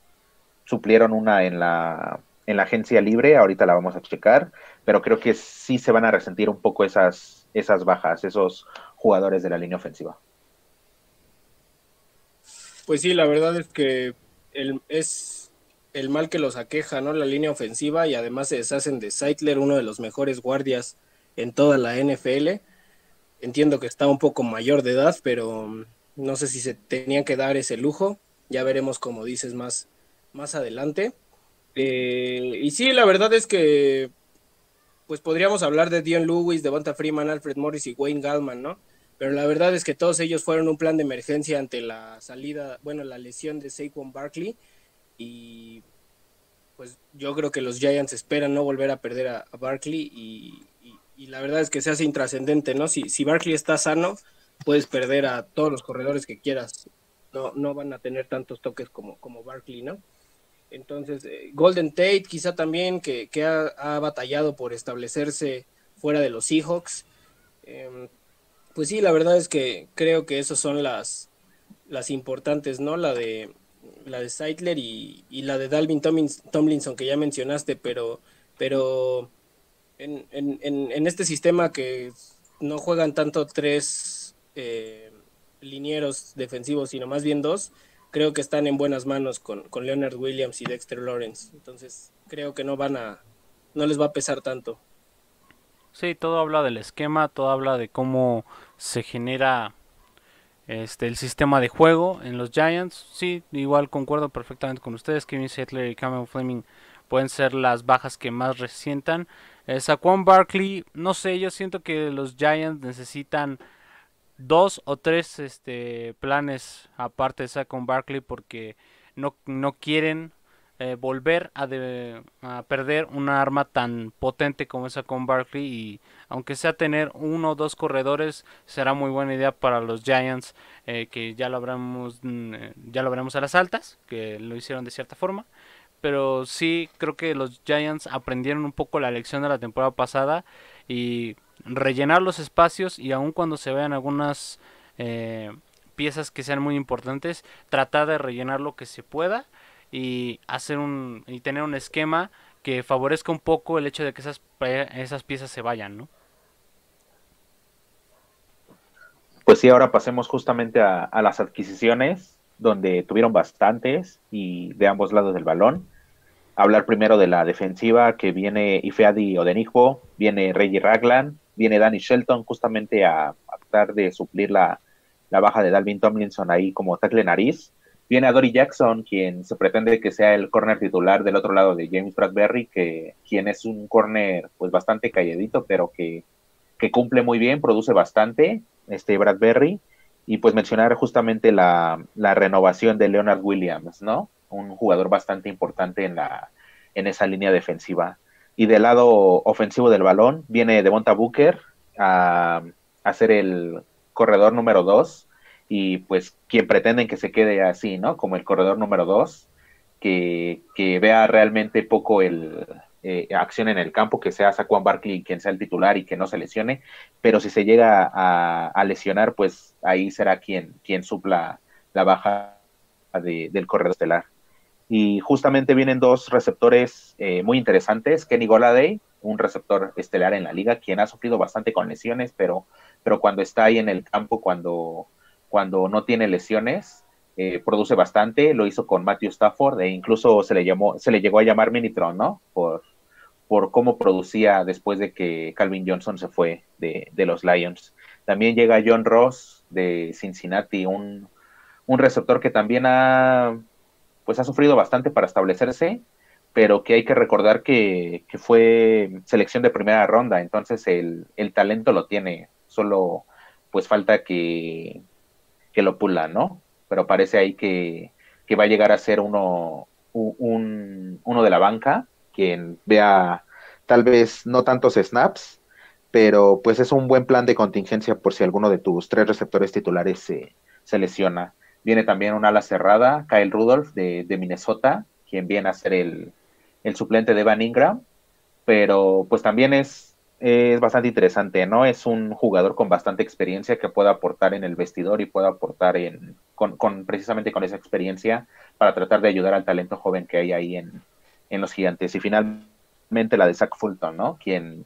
suplieron una en la, en la agencia libre, ahorita la vamos a checar, pero creo que sí se van a resentir un poco esas, esas bajas, esos jugadores de la línea ofensiva. Pues sí, la verdad es que el, es el mal que los aqueja, ¿no? La línea ofensiva y además se deshacen de Seidler, uno de los mejores guardias en toda la NFL. Entiendo que está un poco mayor de edad, pero mm, no sé si se tenían que dar ese lujo. Ya veremos, como dices, más, más adelante. Eh, y sí, la verdad es que pues podríamos hablar de Dion Lewis, Devonta Freeman, Alfred Morris y Wayne Gallman, ¿no? Pero la verdad es que todos ellos fueron un plan de emergencia ante la salida, bueno, la lesión de Saquon Barkley y pues yo creo que los Giants esperan no volver a perder a, Barkley y, la verdad es que se hace intrascendente, ¿no? Si, si Barkley está sano, puedes perder a todos los corredores que quieras. No, no van a tener tantos toques como, como Barkley, ¿no? Entonces, eh, Golden Tate quizá también, que, ha, batallado por establecerse fuera de los Seahawks. Em, pues sí, la verdad es que creo que esas son las, las importantes, ¿no? La de la de Seidler y, la de Dalvin Tomlinson que ya mencionaste, pero, pero en, este sistema que no juegan tanto tres eh, linieros defensivos, sino más bien dos, creo que están en buenas manos con, Leonard Williams y Dexter Lawrence. Entonces, creo que no van a, no les va a pesar tanto. Sí, todo habla del esquema, todo habla de cómo se genera este, el sistema de juego en los Giants. Sí, igual concuerdo perfectamente con ustedes. Kevin Settler y Cameron Fleming pueden ser las bajas que más resientan. Eh, Saquon Barkley, no sé, yo siento que los Giants necesitan dos o tres este, planes aparte de Saquon Barkley porque no, no quieren eh, volver a, a, perder una arma tan potente como esa con Barkley y aunque sea tener uno o dos corredores será muy buena idea para los Giants eh, que ya lo habremos mm, eh, ya lo veremos a las altas que lo hicieron de cierta forma. Pero sí creo que los Giants aprendieron un poco la lección de la temporada pasada y rellenar los espacios y aun cuando se vean algunas piezas que sean muy importantes tratar de rellenar lo que se pueda y hacer un y tener un esquema que favorezca un poco el hecho de que esas esas piezas se vayan, ¿no? Pues sí, ahora pasemos justamente a, las adquisiciones, donde tuvieron bastantes y de ambos lados del balón. Hablar primero de la defensiva, que viene Ifeadi Odenigbo, viene Reggie Ragland, viene Danny Shelton, justamente a, tratar de suplir la, la, baja de Dalvin Tomlinson ahí como tackle nariz. Viene a Dory Jackson, quien se pretende que sea el corner titular del otro lado de James Bradbury, que quien es un corner pues bastante calladito, pero que, cumple muy bien, produce bastante, este Bradbury. Y pues mencionar justamente la, renovación de Leonard Williams, ¿no? Un jugador bastante importante en, la, en esa línea defensiva. Y del lado ofensivo del balón viene Devonta Booker a, a ser el corredor número dos y pues quien pretenden que se quede así, ¿no? Como el corredor número dos, que, vea realmente poco el eh, acción en el campo, que sea Saquon Barkley quien sea el titular y que no se lesione, pero si se llega a, lesionar, pues ahí será quien, quien supla la baja del corredor estelar. Y justamente vienen dos receptores eh, muy interesantes, Kenny Goladay, un receptor estelar en la liga, quien ha sufrido bastante con lesiones, pero, pero cuando está ahí en el campo, cuando cuando no tiene lesiones, eh, produce bastante, lo hizo con Matthew Stafford e incluso se le llamó, se le llegó a llamar Minitron, ¿no? Por, por cómo producía después de que Calvin Johnson se fue de, los Lions. También llega John Ross de Cincinnati, un, receptor que también ha, pues ha sufrido bastante para establecerse, pero que hay que recordar que, fue selección de primera ronda, entonces el, talento lo tiene, solo pues falta que, que lo pula, ¿no? Pero parece ahí que, va a llegar a ser uno, uno de la banca, quien vea tal vez no tantos snaps, pero pues es un buen plan de contingencia por si alguno de tus tres receptores titulares se, se lesiona. Viene también un ala cerrada, Kyle Rudolph de, Minnesota, quien viene a ser el, el suplente de Van Ingram, pero pues también es es bastante interesante, ¿no? Es un jugador con bastante experiencia que puede aportar en el vestidor y puede aportar en, con, precisamente con esa experiencia para tratar de ayudar al talento joven que hay ahí en, los gigantes. Y finalmente la de Zach Fulton, ¿no? Quien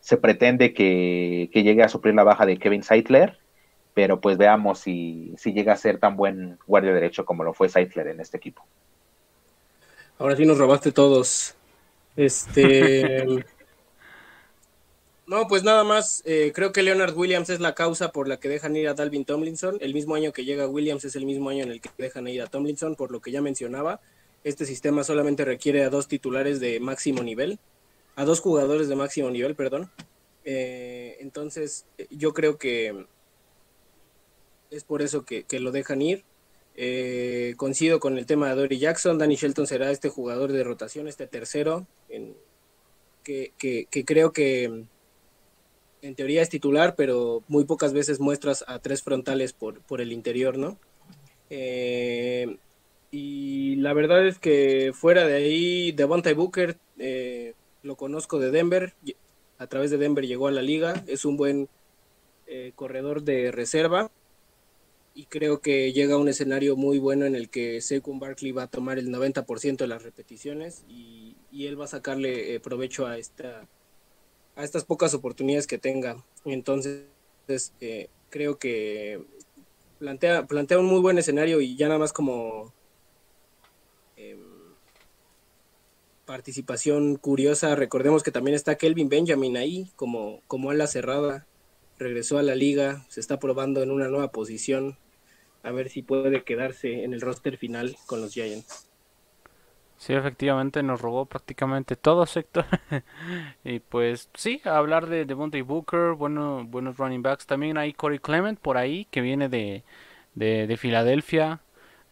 se pretende que, llegue a suplir la baja de Kevin Seitler, pero pues veamos si, si llega a ser tan buen guardia derecho como lo fue Seitler en este equipo. Ahora sí nos robaste todos. Este. No, pues nada más, eh, creo que Leonard Williams es la causa por la que dejan ir a Dalvin Tomlinson. El mismo año que llega Williams es el mismo año en el que dejan ir a Tomlinson, por lo que ya mencionaba. Este sistema solamente requiere a dos titulares de máximo nivel, a dos jugadores de máximo nivel, perdón. Eh, entonces, yo creo que es por eso que, lo dejan ir. Eh, coincido con el tema de Dory Jackson. Danny Shelton será este jugador de rotación, este tercero, en, que creo que en teoría es titular, pero muy pocas veces muestras a tres frontales por, por el interior, ¿no? Eh, y la verdad es que fuera de ahí, Devontae Booker eh, lo conozco de Denver, a través de Denver llegó a la liga, es un buen eh, corredor de reserva y creo que llega a un escenario muy bueno en el que Saquon Barkley va a tomar el 90% de las repeticiones y, y él va a sacarle provecho a esta a estas pocas oportunidades que tenga. Entonces, eh, creo que plantea, plantea un muy buen escenario y ya nada más como em, participación curiosa, recordemos que también está Kelvin Benjamin ahí como, como ala cerrada, regresó a la liga, se está probando en una nueva posición. a ver si puede quedarse en el roster final con los Giants. Sí, efectivamente nos robó prácticamente todo sector. y pues sí, hablar de, de Booker, bueno, buenos running backs. También hay Corey Clement por ahí, que viene de, de, Filadelfia.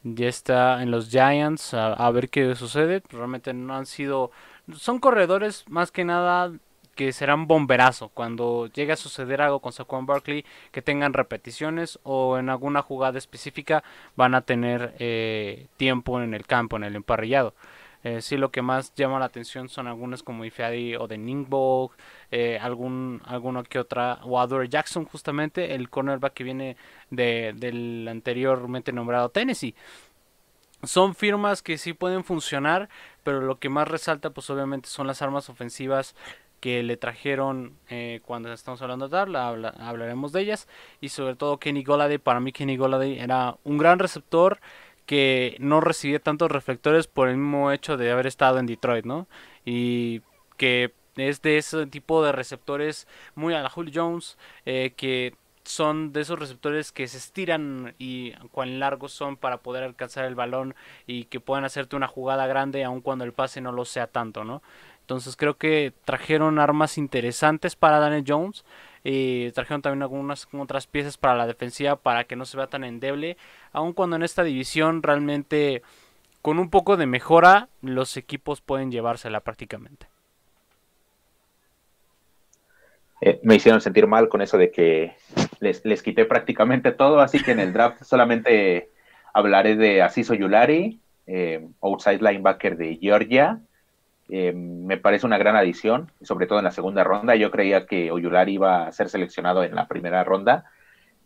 Ya está en los Giants, a, ver qué sucede. Realmente no han sido... Son corredores más que nada que serán bomberazo cuando llegue a suceder algo con Saquon Barkley, que tengan repeticiones o en alguna jugada específica van a tener eh, tiempo en el campo, en el emparrillado. Eh, sí, lo que más llama la atención son algunos como Ifeadi o de Ningbo, eh, algún, alguno que otra, o Adore Jackson, justamente, el cornerback que viene de, del anteriormente nombrado Tennessee son firmas que sí pueden funcionar, pero lo que más resalta pues obviamente son las armas ofensivas que le trajeron eh, cuando estamos hablando de Darla, hablaremos de ellas. Y sobre todo Kenny Goladay, para mí Kenny Goladay era un gran receptor que no recibía tantos reflectores por el mismo hecho de haber estado en Detroit, ¿no? Y que es de ese tipo de receptores muy a la Julio Jones, eh, que son de esos receptores que se estiran y cuán largos son para poder alcanzar el balón y que pueden hacerte una jugada grande aun cuando el pase no lo sea tanto, ¿no? Entonces creo que trajeron armas interesantes para Daniel Jones. Y trajeron también algunas otras piezas para la defensiva para que no se vea tan endeble. Aun cuando en esta división realmente con un poco de mejora los equipos pueden llevársela prácticamente. Eh, me hicieron sentir mal con eso de que les, les, quité prácticamente todo, así que en el draft solamente hablaré de Asiso Yulari, eh, outside linebacker de Georgia, eh, me parece una gran adición, sobre todo en la segunda ronda. Yo creía que Oyulari iba a ser seleccionado en la primera ronda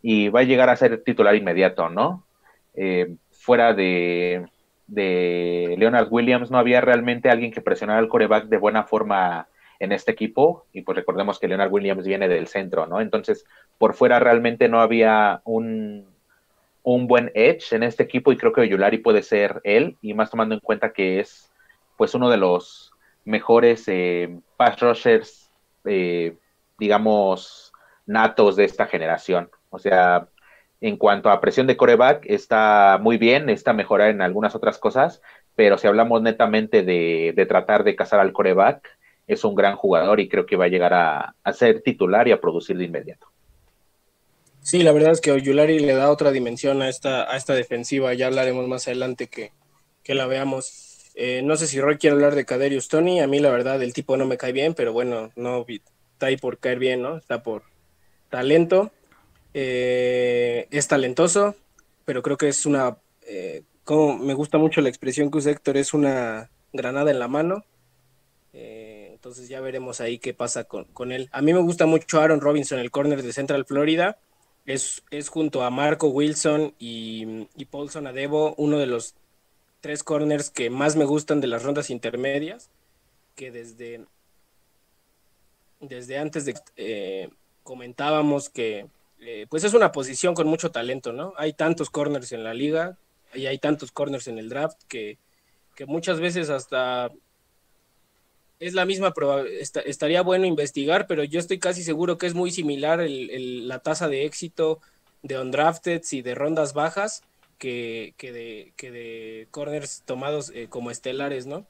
y va a llegar a ser titular inmediato, ¿no? Eh, fuera de, de, Leonard Williams no había realmente alguien que presionara al coreback de buena forma en este equipo y pues recordemos que Leonard Williams viene del centro, ¿no? Entonces, por fuera realmente no había un, un buen edge en este equipo y creo que Oyulari puede ser él y más tomando en cuenta que es pues uno de los mejores eh, pass rushers, eh, digamos, natos de esta generación. O sea, en cuanto a presión de coreback, está muy bien, está mejorada en algunas otras cosas, pero si hablamos netamente de, tratar de cazar al coreback, es un gran jugador y creo que va a llegar a, ser titular y a producir de inmediato. Sí, la verdad es que Oyulari le da otra dimensión a esta, a esta defensiva, ya hablaremos más adelante que, que la veamos eh, no sé si Roy quiere hablar de Caderius Tony. A mí, la verdad, el tipo no me cae bien, pero bueno, no está ahí por caer bien, ¿no? Está por talento. Eh, es talentoso, pero creo que es una. Eh, como me gusta mucho la expresión que usa Héctor, es una granada en la mano. entonces ya veremos ahí qué pasa con, él. A mí me gusta mucho Aaron Robinson, el corner de Central Florida. Es, es junto a Marco Wilson y, y Paulson Adebo uno de los tres corners que más me gustan de las rondas intermedias, que desde, desde antes de eh, comentábamos que eh, pues es una posición con mucho talento, ¿no? Hay tantos corners en la liga y hay tantos corners en el draft que, muchas veces hasta es la misma estaría bueno investigar, pero yo estoy casi seguro que es muy similar la tasa de éxito de undrafted y de rondas bajas que, de, que de corners tomados eh, como estelares, ¿no?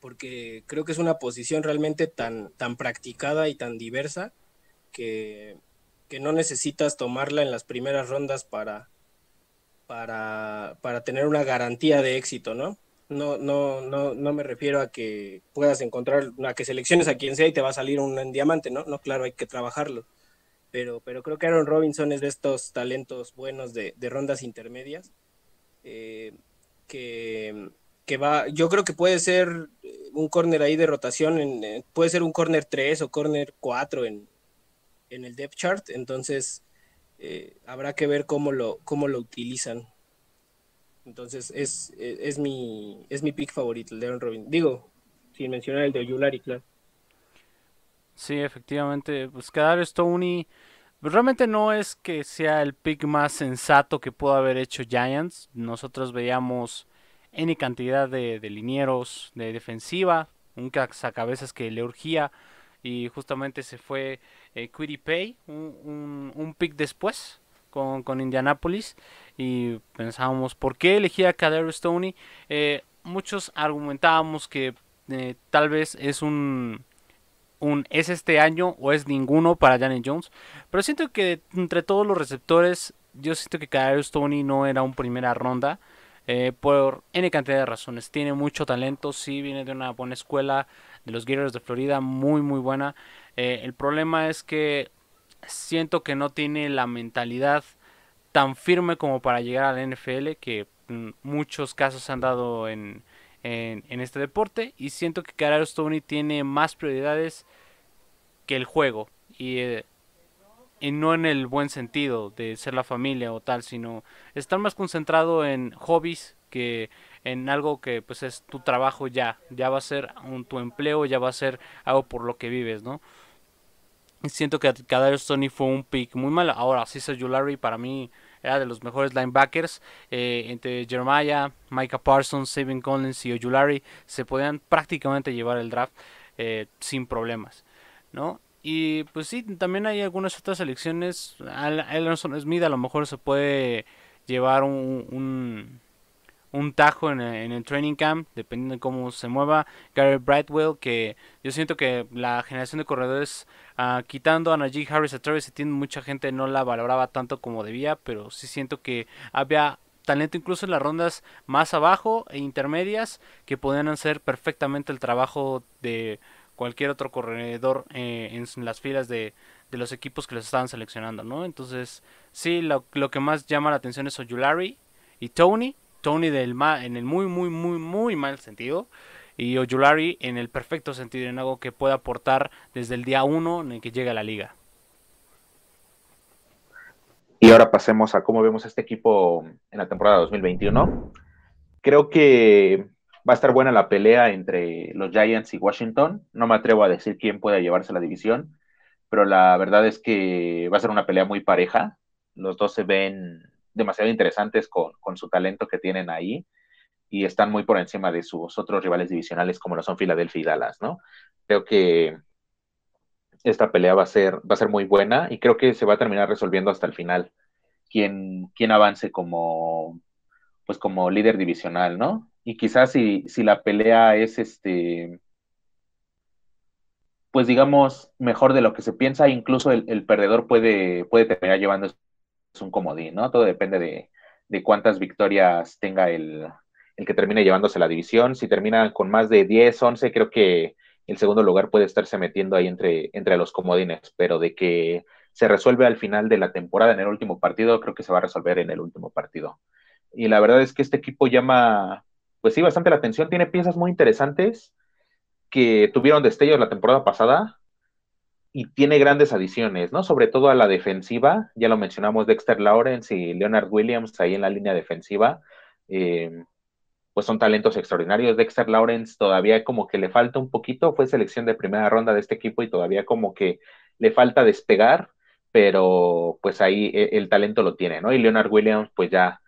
Porque creo que es una posición realmente tan, tan practicada y tan diversa que, no necesitas tomarla en las primeras rondas para, para, para tener una garantía de éxito, ¿no? No, no, no, no me refiero a que puedas encontrar, a que selecciones a quien sea y te va a salir un, un diamante, ¿no? No, claro, hay que trabajarlo pero, pero creo que Aaron Robinson es de estos talentos buenos de, rondas intermedias, eh, que, va, yo creo que puede ser un corner ahí de rotación, en, puede ser un corner 3 o corner 4 en, en el depth chart, entonces eh, habrá que ver cómo lo, cómo lo utilizan. Entonces es, es, mi, es mi pick favorito, el de Aaron Robinson. Digo, sin mencionar el de Oyulari, claro. Sí, efectivamente, pues quedar Stoney pues realmente no es que sea el pick más sensato que pudo haber hecho Giants. Nosotros veíamos N cantidad de, linieros de defensiva, un cabezas que le urgía y justamente se fue eh, Pay, un, un, pick después con, con Indianapolis y pensábamos por qué elegía a Kadero Stoney. Eh, muchos argumentábamos que eh, tal vez es un, un es este año o es ninguno para Janet Jones, pero siento que entre todos los receptores yo siento que Kadero Stoney no era un primera ronda. Eh, por N cantidad de razones. Tiene mucho talento, sí, viene de una buena escuela, de los Gators de Florida, muy, muy buena. el problema es que siento que no tiene la mentalidad tan firme como para llegar al NFL que mm, muchos casos se han dado en, en, este deporte y siento que Carrero Stoney tiene más prioridades que el juego y, eh, y, no en el buen sentido de ser la familia o tal sino estar más concentrado en hobbies que en algo que pues es tu trabajo ya ya va a ser un, tu empleo ya va a ser algo por lo que vives no Siento que Kadarius Stoney fue un pick muy malo. Ahora, Cesar Larry para mí de los mejores linebackers. Eh, entre Jeremiah, Micah Parsons, Sabin Collins y Ojulari se podían prácticamente llevar el draft eh, sin problemas. ¿no? Y pues sí, también hay algunas otras selecciones. Emerson Smith a lo mejor se puede llevar un tajo en el, training camp, dependiendo de cómo se mueva. Gary Brightwell, que yo siento que la generación de corredores, ah, quitando a Najee Harris a Travis Etienne, mucha gente no la valoraba tanto como debía, pero sí siento que había talento incluso en las rondas más abajo e intermedias que podían hacer perfectamente el trabajo de cualquier otro corredor eh, en las filas de, de, los equipos que los estaban seleccionando, ¿no? Entonces, sí, lo, lo que más llama la atención es Oyulari y Tony, Tony del en el muy, muy, muy, muy mal sentido. Y Ojulari en el perfecto sentido, en algo que pueda aportar desde el día uno en el que llega a la liga. Y ahora pasemos a cómo vemos este equipo en la temporada 2021. Creo que va a estar buena la pelea entre los Giants y Washington. No me atrevo a decir quién puede llevarse la división, pero la verdad es que va a ser una pelea muy pareja. Los dos se ven demasiado interesantes con, su talento que tienen ahí y están muy por encima de sus otros rivales divisionales como lo son Filadelfia y Dallas, ¿no? Creo que esta pelea va a ser, va a ser muy buena y creo que se va a terminar resolviendo hasta el final. Quién, quién avance como, pues como líder divisional, ¿no? Y quizás si, si la pelea es este, pues digamos, mejor de lo que se piensa, incluso el, perdedor puede, puede terminar llevando un comodín, ¿no? Todo depende de, cuántas victorias tenga el, que termine llevándose la división. Si termina con más de 10, 11, creo que el segundo lugar puede estarse metiendo ahí entre, entre los comodines, pero de que se resuelve al final de la temporada en el último partido, creo que se va a resolver en el último partido. Y la verdad es que este equipo llama, pues sí, bastante la atención, tiene piezas muy interesantes que tuvieron destellos la temporada pasada, y tiene grandes adiciones, ¿no? Sobre todo a la defensiva, ya lo mencionamos, Dexter Lawrence y Leonard Williams ahí en la línea defensiva, eh, pues son talentos extraordinarios. Dexter Lawrence todavía como que le falta un poquito, fue selección de primera ronda de este equipo y todavía como que le falta despegar, pero pues ahí e, el, talento lo tiene, ¿no? Y Leonard Williams pues ya,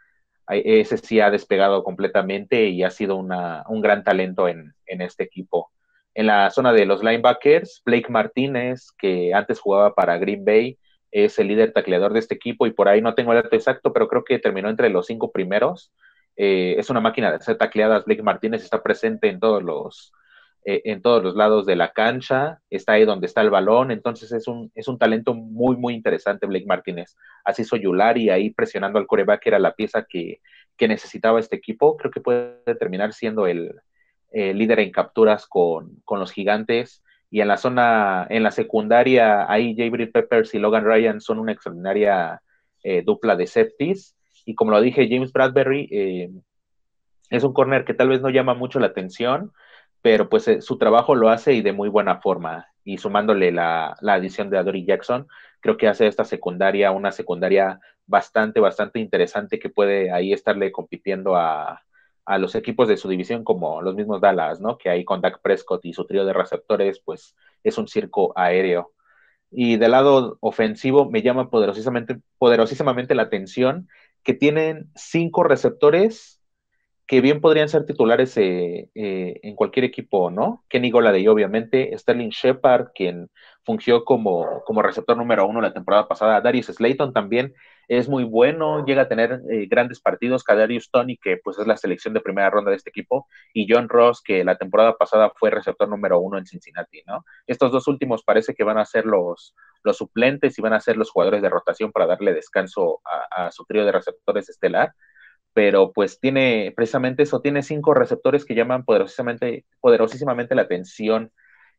ese sí ha despegado completamente y ha sido una, un gran talento en, en este equipo en la zona de los linebackers, Blake Martínez, que antes jugaba para Green Bay, es el líder tacleador de este equipo y por ahí no tengo el dato exacto, pero creo que terminó entre los cinco primeros. Eh, es una máquina de hacer tacleadas. Blake Martínez está presente en todos los eh, en todos los lados de la cancha, está ahí donde está el balón, entonces es un, es un talento muy, muy interesante Blake Martínez. Así soy Yulari ahí presionando al coreback, era la pieza que, que necesitaba este equipo. Creo que puede terminar siendo el, eh, líder en capturas con, los gigantes. Y en la zona, en la secundaria, ahí J. Peppers y Logan Ryan son una extraordinaria eh, dupla de safeties. Y como lo dije, James Bradbury eh, es un corner que tal vez no llama mucho la atención, pero pues su trabajo lo hace y de muy buena forma. Y sumándole la, la adición de Adoree Jackson, creo que hace esta secundaria una secundaria bastante, bastante interesante que puede ahí estarle compitiendo a, a los equipos de su división como los mismos Dallas, ¿no? Que ahí con Dak Prescott y su trío de receptores, pues es un circo aéreo. Y del lado ofensivo me llama poderosísimamente, la atención que tienen cinco receptores que bien podrían ser titulares eh, eh, en cualquier equipo, ¿no? Kenny Goladay, obviamente, Sterling Shepard, quien fungió como, como receptor número uno la temporada pasada, Darius Slayton también, es muy bueno, llega a tener eh, grandes partidos, Kadarius Tony, que pues es la selección de primera ronda de este equipo, y John Ross, que la temporada pasada fue receptor número uno en Cincinnati, ¿no? Estos dos últimos parece que van a ser los, los suplentes y van a ser los jugadores de rotación para darle descanso a, su trío de receptores estelar, pero pues tiene precisamente eso, tiene cinco receptores que llaman poderosísimamente, poderosísimamente la atención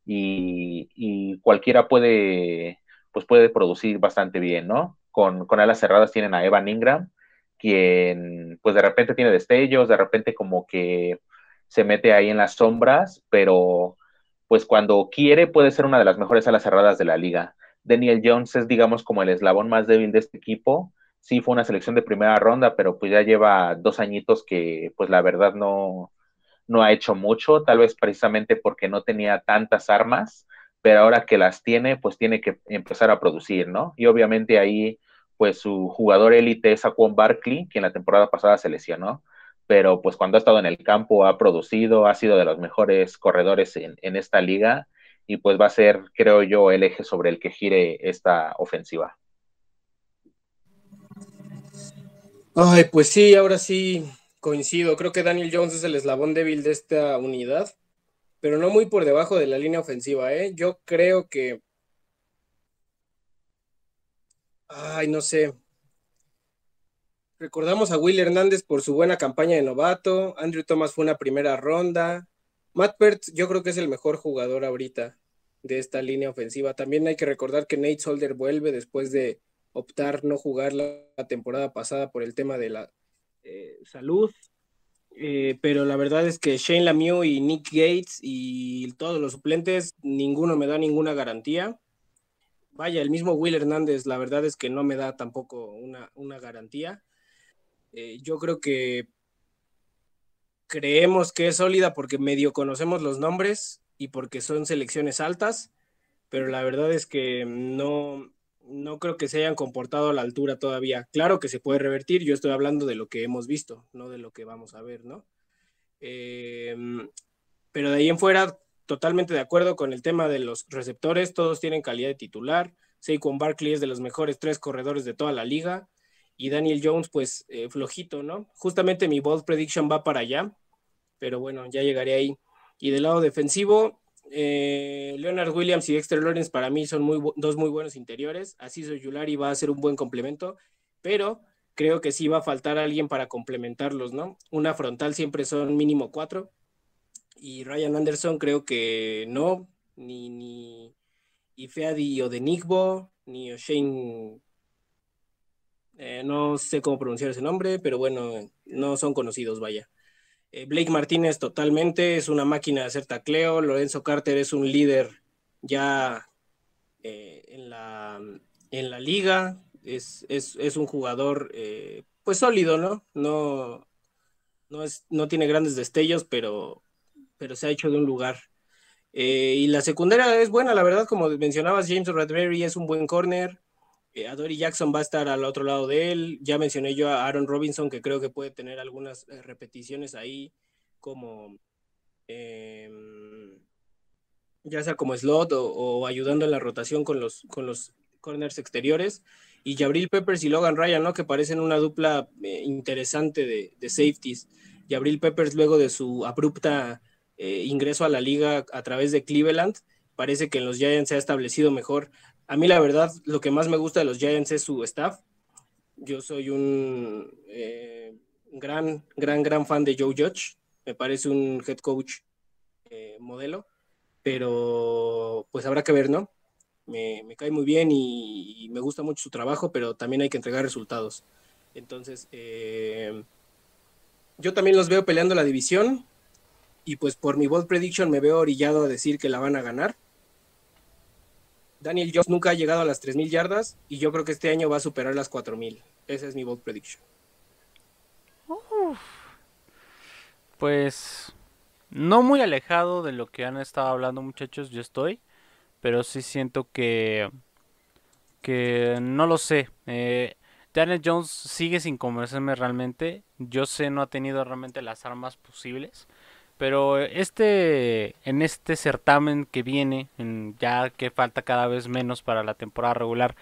y, y cualquiera puede pues puede producir bastante bien, ¿no? Con, alas cerradas tienen a Evan Ingram, quien pues de repente tiene destellos, de repente como que se mete ahí en las sombras, pero pues cuando quiere puede ser una de las mejores alas cerradas de la liga. Daniel Jones es digamos como el eslabón más débil de este equipo. Sí fue una selección de primera ronda, pero pues ya lleva dos añitos que pues la verdad no, no ha hecho mucho, tal vez precisamente porque no tenía tantas armas pero ahora que las tiene, pues tiene que empezar a producir, ¿no? Y obviamente ahí, pues su jugador élite es Juan Barkley, quien la temporada pasada se lesionó, pero pues cuando ha estado en el campo ha producido, ha sido de los mejores corredores en, en esta liga y pues va a ser, creo yo, el eje sobre el que gire esta ofensiva. Ay, pues sí, ahora sí coincido. Creo que Daniel Jones es el eslabón débil de esta unidad pero no muy por debajo de la línea ofensiva, ¿eh? Yo creo que... Ay, no sé. Recordamos a Will Hernández por su buena campaña de novato. Andrew Thomas fue una primera ronda. Matt Pert, yo creo que es el mejor jugador ahorita de esta línea ofensiva. También hay que recordar que Nate Solder vuelve después de optar no jugar la, temporada pasada por el tema de la eh, salud. Eh, pero la verdad es que Shane Lemieux y Nick Gates y todos los suplentes, ninguno me da ninguna garantía. Vaya, el mismo Will Hernández, la verdad es que no me da tampoco una, garantía. Eh, yo creo que creemos que es sólida porque medio conocemos los nombres y porque son selecciones altas, pero la verdad es que no, no creo que se hayan comportado a la altura todavía. Claro que se puede revertir, yo estoy hablando de lo que hemos visto, no de lo que vamos a ver, ¿no? Em, pero de ahí en fuera, totalmente de acuerdo con el tema de los receptores, todos tienen calidad de titular. Saquon Barkley es de los mejores tres corredores de toda la liga. Y Daniel Jones, pues eh, flojito, ¿no? Justamente mi bold prediction va para allá, pero bueno, ya llegaré ahí. Y del lado defensivo, eh, Leonard Williams y Dexter Lawrence para mí son muy, dos muy buenos interiores. Así Yulari va a ser un buen complemento, pero creo que sí va a faltar alguien para complementarlos, ¿no? Una frontal siempre son mínimo cuatro. Y Ryan Anderson creo que no, ni, ni Ifeadi o de Nickbo, ni O'Shane, eh, no sé cómo pronunciar ese nombre, pero bueno, no son conocidos, vaya. Eh, Blake Martínez totalmente es una máquina de hacer tacleo. Lorenzo Carter es un líder ya eh, en, la, en la liga. Es, un jugador eh, pues sólido, ¿no? No, no, es, no tiene grandes destellos, pero, pero se ha hecho de un lugar. y la secundaria es buena, la verdad, como mencionabas, James Radberry es un buen corner. Eh, Jackson va a estar al otro lado de él. Ya mencioné yo a Aaron Robinson, que creo que puede tener algunas eh, repeticiones ahí, como em, ya sea como slot o, ayudando en la rotación con los, con los corners exteriores. Y Jabril Peppers y Logan Ryan, ¿no? Que parecen una dupla eh, interesante de, de, safeties. Jabril Peppers, luego de su abrupta ingreso a la liga a través de Cleveland, parece que en los Giants se ha establecido mejor. A mí la verdad, lo que más me gusta de los Giants es su staff. Yo soy un eh, gran, gran, gran fan de Joe Judge. Me parece un head coach eh, modelo, pero pues habrá que ver, ¿no? Me, cae muy bien y, me gusta mucho su trabajo, pero también hay que entregar resultados. Entonces, eh, yo también los veo peleando la división y pues por mi bold prediction me veo orillado a decir que la van a ganar. Daniel Jones nunca ha llegado a las 3.000 yardas y yo creo que este año va a superar las 4.000. Esa es mi bold prediction. Pues no muy alejado de lo que han estado hablando muchachos, yo estoy, pero sí siento que que no lo sé. Eh, Daniel Jones sigue sin convencerme realmente. Yo sé no ha tenido realmente las armas posibles. Pero este, en este certamen que viene, ya que falta cada vez menos para la temporada regular,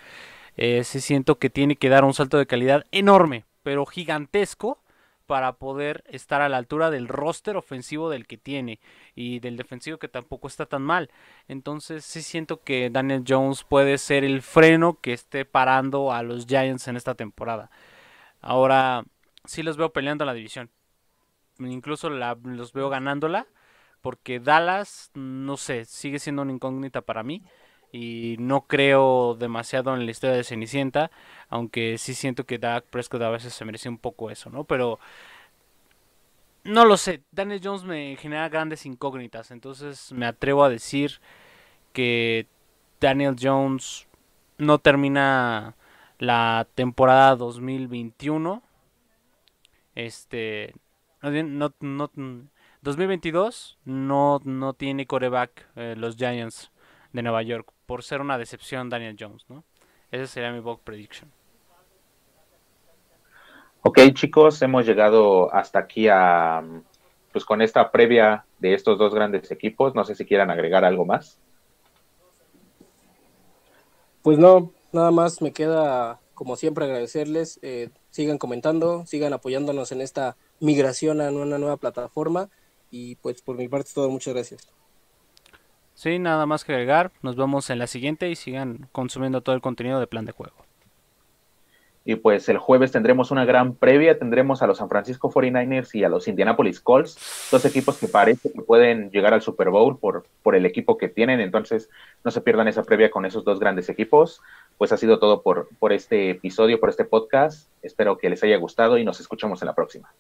eh, sí siento que tiene que dar un salto de calidad enorme, pero gigantesco para poder estar a la altura del roster ofensivo del que tiene y del defensivo que tampoco está tan mal. Entonces sí siento que Daniel Jones puede ser el freno que esté parando a los Giants en esta temporada. Ahora sí los veo peleando la división. Incluso los veo ganándola porque Dallas, no sé, sigue siendo una incógnita para mí y no creo demasiado en la historia de Cenicienta, aunque sí siento que Dak Prescott a veces se merece un poco eso, ¿no? Pero no lo sé, Daniel Jones me genera grandes incógnitas, entonces me atrevo a decir que Daniel Jones no termina la temporada 2021. Este no, no, 2022 no, no tiene coreback eh, los Giants de Nueva York por ser una decepción Daniel Jones, ¿no? Ese sería mi book prediction. Ok, chicos, hemos llegado hasta aquí a pues con esta previa de estos dos grandes equipos. No sé si quieran agregar algo más. Pues no, nada más me queda, como siempre, agradecerles. Eh, sigan comentando, sigan apoyándonos en esta migración a una nueva plataforma. Y pues por mi parte es todo, muchas gracias. Sí, nada más que agregar. Nos vemos en la siguiente y sigan consumiendo todo el contenido de plan de juego. Y pues el jueves tendremos una gran previa, tendremos a los San Francisco 49ers y a los Indianapolis Colts, dos equipos que parece que pueden llegar al Super Bowl por, por el equipo que tienen, entonces no se pierdan esa previa con esos dos grandes equipos. Pues ha sido todo por, por este episodio, por este podcast. Espero que les haya gustado y nos escuchamos en la próxima.